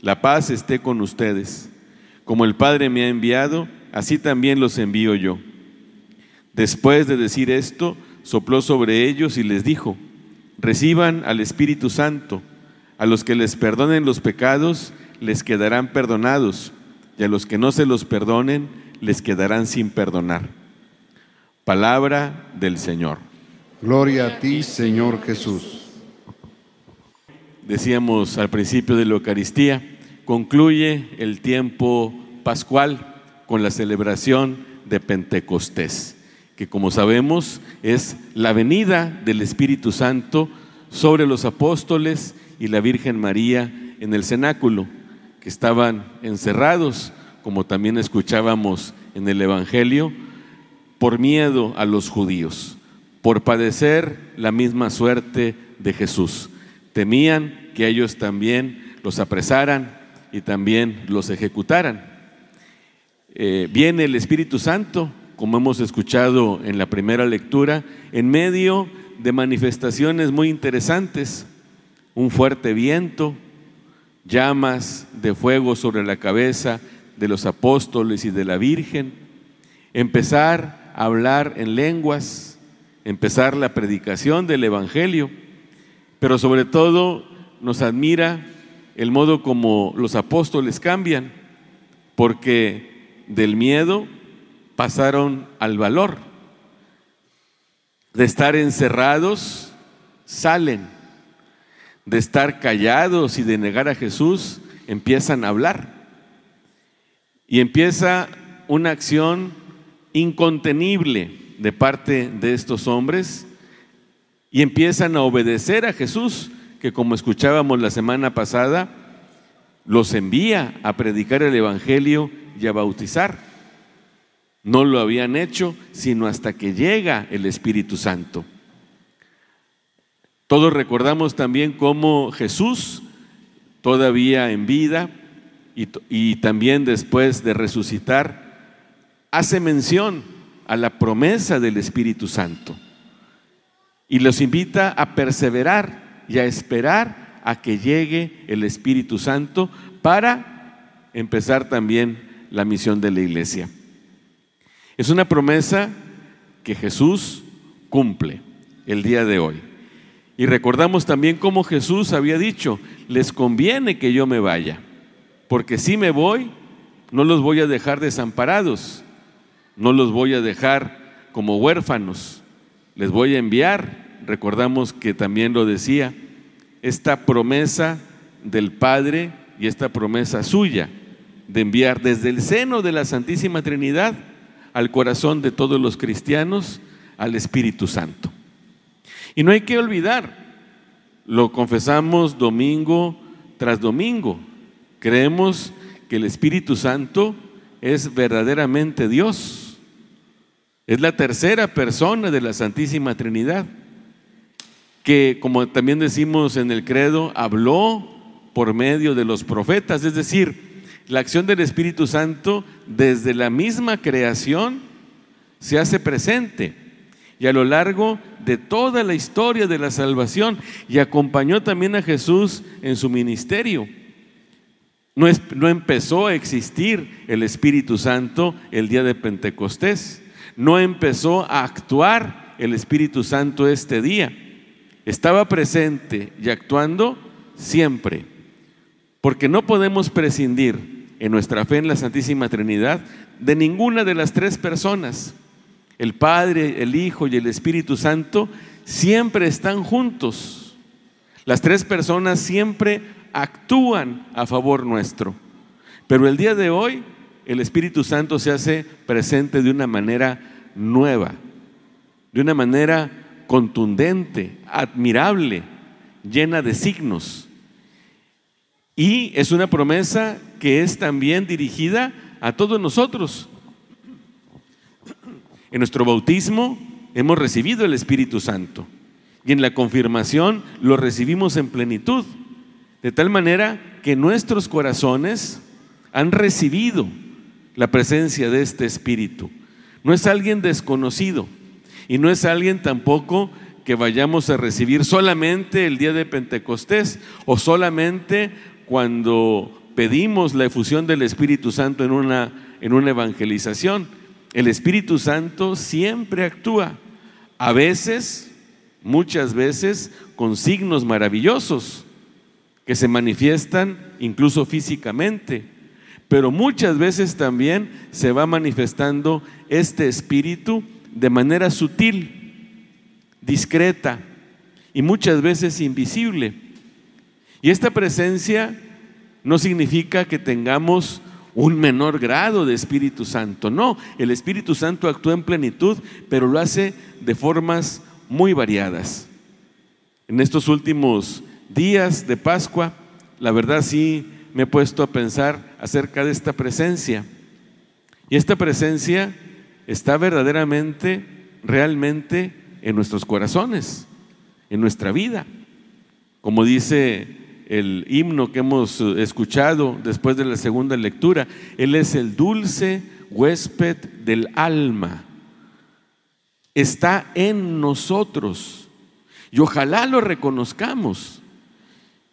la paz esté con ustedes. Como el Padre me ha enviado, así también los envío yo. Después de decir esto, sopló sobre ellos y les dijo, reciban al Espíritu Santo. A los que les perdonen los pecados, les quedarán perdonados, y a los que no se los perdonen, les quedarán sin perdonar. Palabra del Señor. Gloria a ti, Señor Jesús. Decíamos al principio de la Eucaristía, concluye el tiempo pascual con la celebración de Pentecostés, que como sabemos es la venida del Espíritu Santo sobre los apóstoles y la Virgen María en el cenáculo, que estaban encerrados, como también escuchábamos en el Evangelio, por miedo a los judíos, por padecer la misma suerte de Jesús. Temían que ellos también los apresaran y también los ejecutaran. Eh, viene el Espíritu Santo, como hemos escuchado en la primera lectura, en medio de manifestaciones muy interesantes, un fuerte viento, llamas de fuego sobre la cabeza de los apóstoles y de la Virgen, empezar a hablar en lenguas, empezar la predicación del Evangelio, pero sobre todo nos admira el modo como los apóstoles cambian, porque del miedo pasaron al valor. De estar encerrados, salen. De estar callados y de negar a Jesús, empiezan a hablar. Y empieza una acción incontenible de parte de estos hombres y empiezan a obedecer a Jesús, que como escuchábamos la semana pasada, los envía a predicar el Evangelio y a bautizar. No lo habían hecho sino hasta que llega el Espíritu Santo. Todos recordamos también cómo Jesús, todavía en vida y, también después de resucitar, hace mención a la promesa del Espíritu Santo y los invita a perseverar y a esperar a que llegue el Espíritu Santo para empezar también la misión de la iglesia. Es una promesa que Jesús cumple el día de hoy. Y recordamos también cómo Jesús había dicho, les conviene que yo me vaya, porque si me voy, no los voy a dejar desamparados, no los voy a dejar como huérfanos, les voy a enviar. Recordamos que también lo decía, esta promesa del Padre y esta promesa suya de enviar desde el seno de la Santísima Trinidad al corazón de todos los cristianos al Espíritu Santo. Y no hay que olvidar, lo confesamos domingo tras domingo, creemos que el Espíritu Santo es verdaderamente Dios, es la tercera persona de la Santísima Trinidad, que como también decimos en el credo, habló por medio de los profetas, es decir, la acción del Espíritu Santo desde la misma creación se hace presente y a lo largo de toda la historia de la salvación y acompañó también a Jesús en su ministerio. No, empezó a existir el Espíritu Santo el día de Pentecostés, no empezó a actuar el Espíritu Santo este día, estaba presente y actuando siempre porque no podemos prescindir en nuestra fe en la Santísima Trinidad de ninguna de las tres personas. El Padre, el Hijo y el Espíritu Santo siempre están juntos. Las tres personas siempre actúan a favor nuestro. Pero el día de hoy el Espíritu Santo se hace presente de una manera nueva, de una manera contundente, admirable, llena de signos. Y es una promesa que es también dirigida a todos nosotros. En nuestro bautismo hemos recibido el Espíritu Santo y en la confirmación lo recibimos en plenitud, de tal manera que nuestros corazones han recibido la presencia de este Espíritu. No es alguien desconocido y no es alguien tampoco que vayamos a recibir solamente el día de Pentecostés o solamente cuando pedimos la efusión del Espíritu Santo en una, en una evangelización. El Espíritu Santo siempre actúa, a veces, muchas veces, con signos maravillosos que se manifiestan incluso físicamente pero muchas veces también se va manifestando este espíritu de manera sutil, discreta y muchas veces invisible. Y esta presencia no significa que tengamos un menor grado de Espíritu Santo. No, el Espíritu Santo actúa en plenitud, pero lo hace de formas muy variadas. En estos últimos días de Pascua, la verdad sí me he puesto a pensar acerca de esta presencia. Y esta presencia está verdaderamente, realmente en nuestros corazones, en nuestra vida. Como dice el himno que hemos escuchado después de la segunda lectura, Él es el dulce huésped del alma. Está en nosotros. Y ojalá lo reconozcamos.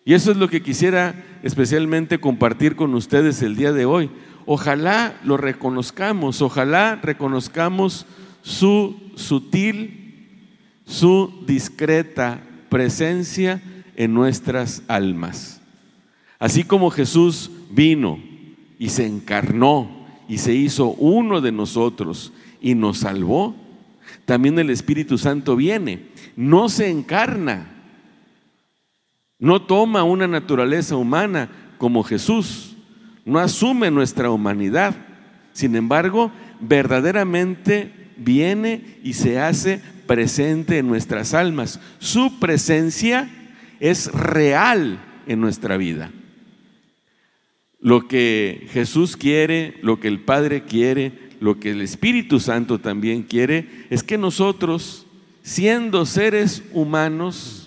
Y eso es lo que quisiera especialmente compartir con ustedes el día de hoy. Ojalá lo reconozcamos, ojalá reconozcamos su sutil, su discreta presencia en nuestras almas. Así como Jesús vino y se encarnó y se hizo uno de nosotros y nos salvó, también el Espíritu Santo viene, no se encarna, no toma una naturaleza humana como Jesús, no asume nuestra humanidad. Sin embargo, verdaderamente viene y se hace presente en nuestras almas. Su presencia es real en nuestra vida. Lo que Jesús quiere, lo que el Padre quiere, lo que el Espíritu Santo también quiere, es que nosotros, siendo seres humanos,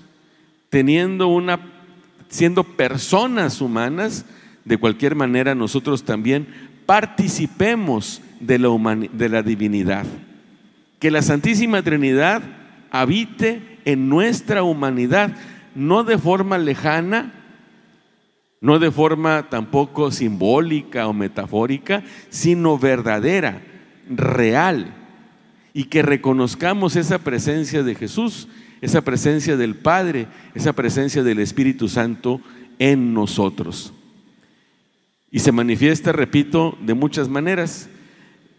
teniendo una, siendo personas humanas, de cualquier manera nosotros también participemos de la, de la divinidad. Que la Santísima Trinidad habite en nuestra humanidad, no de forma lejana, no de forma tampoco simbólica o metafórica, sino verdadera, real, y que reconozcamos esa presencia de Jesús esa presencia del Padre, esa presencia del Espíritu Santo en nosotros. Y se manifiesta, repito, de muchas maneras.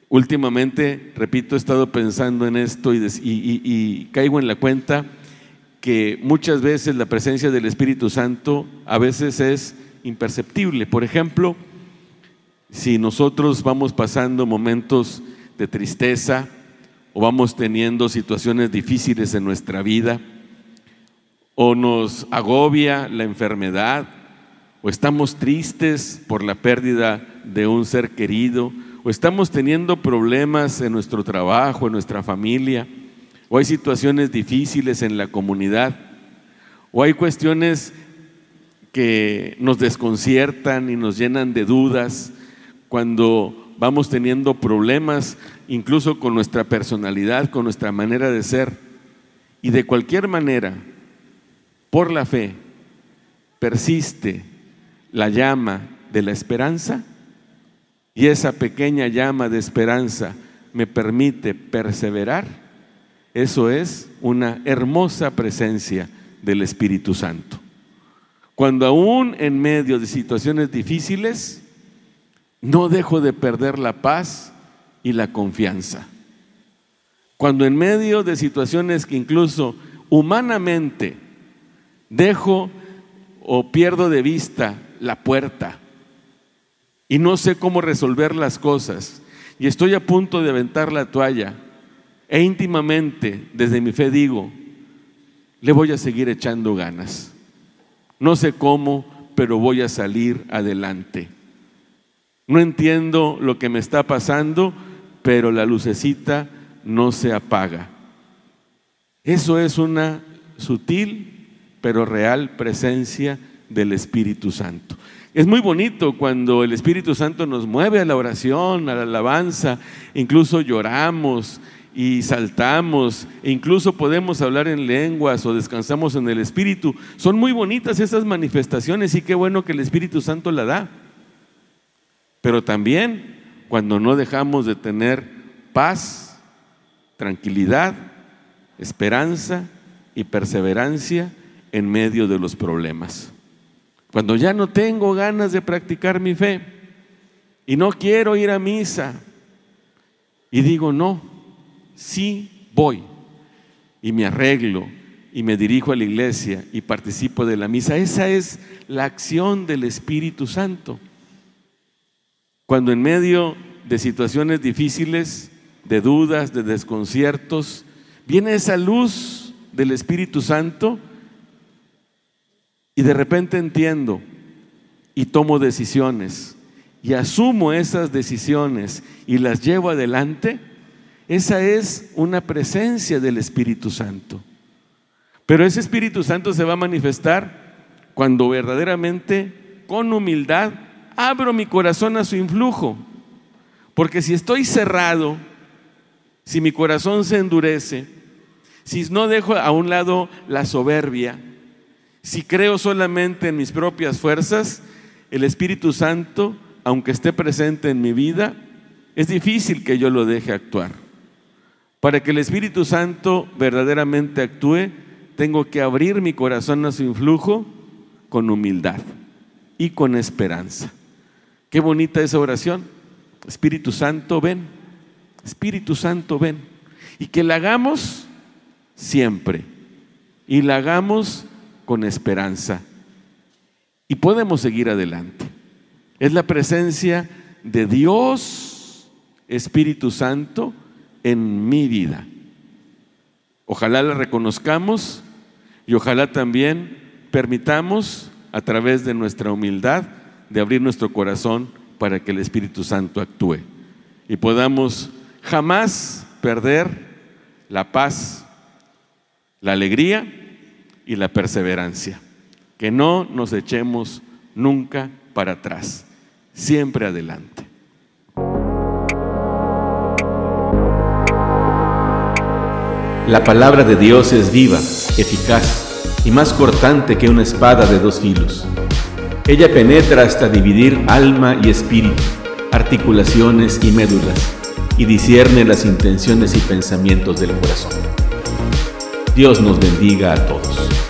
Últimamente, repito, he estado pensando en esto y, y, caigo en la cuenta que muchas veces la presencia del Espíritu Santo a veces es imperceptible. Por ejemplo, si nosotros vamos pasando momentos de tristeza, o vamos teniendo situaciones difíciles en nuestra vida, o nos agobia la enfermedad, o estamos tristes por la pérdida de un ser querido, o estamos teniendo problemas en nuestro trabajo, en nuestra familia, o hay situaciones difíciles en la comunidad, o hay cuestiones que nos desconciertan y nos llenan de dudas cuando vamos teniendo problemas incluso con nuestra personalidad, con nuestra manera de ser. Y de cualquier manera, por la fe, persiste la llama de la esperanza y esa pequeña llama de esperanza me permite perseverar, eso es una hermosa presencia del Espíritu Santo. Cuando aún en medio de situaciones difíciles, no dejo de perder la paz y la confianza. Cuando en medio de situaciones que incluso humanamente dejo o pierdo de vista la puerta y no sé cómo resolver las cosas y estoy a punto de aventar la toalla e íntimamente desde mi fe digo, le voy a seguir echando ganas. No sé cómo, pero voy a salir adelante. No entiendo lo que me está pasando, pero la lucecita no se apaga. Eso es una sutil pero real presencia del Espíritu Santo. Es muy bonito cuando el Espíritu Santo nos mueve a la oración, a la alabanza, incluso lloramos y saltamos, e incluso podemos hablar en lenguas o descansamos en el Espíritu. Son muy bonitas esas manifestaciones y qué bueno que el Espíritu Santo la da. Pero también cuando no dejamos de tener paz, tranquilidad, esperanza y perseverancia en medio de los problemas. Cuando ya no tengo ganas de practicar mi fe y no quiero ir a misa y digo, no, sí voy y me arreglo y me dirijo a la iglesia y participo de la misa. Esa es la acción del Espíritu Santo. Cuando en medio de situaciones difíciles, de dudas, de desconciertos, viene esa luz del Espíritu Santo y de repente entiendo y tomo decisiones y asumo esas decisiones y las llevo adelante, esa es una presencia del Espíritu Santo. Pero ese Espíritu Santo se va a manifestar cuando verdaderamente, con humildad, abro mi corazón a su influjo. Porque si estoy cerrado, si mi corazón se endurece, si no dejo a un lado la soberbia, si creo solamente en mis propias fuerzas, el Espíritu Santo, aunque esté presente en mi vida, es difícil que yo lo deje actuar. Para que el Espíritu Santo verdaderamente actúe, tengo que abrir mi corazón a su influjo con humildad y con esperanza. Qué bonita esa oración. Espíritu Santo, ven. Espíritu Santo, ven. Y que la hagamos siempre. Y la hagamos con esperanza. Y podemos seguir adelante. Es la presencia de Dios, Espíritu Santo, en mi vida. Ojalá la reconozcamos y ojalá también permitamos, a través de nuestra humildad, de abrir nuestro corazón para que el Espíritu Santo actúe y podamos jamás perder la paz, la alegría y la perseverancia. Que no nos echemos nunca para atrás, siempre adelante. La palabra de Dios es viva, eficaz y más cortante que una espada de dos filos ella penetra hasta dividir alma y espíritu, articulaciones y médulas, y discierne las intenciones y pensamientos del corazón. Dios nos bendiga a todos.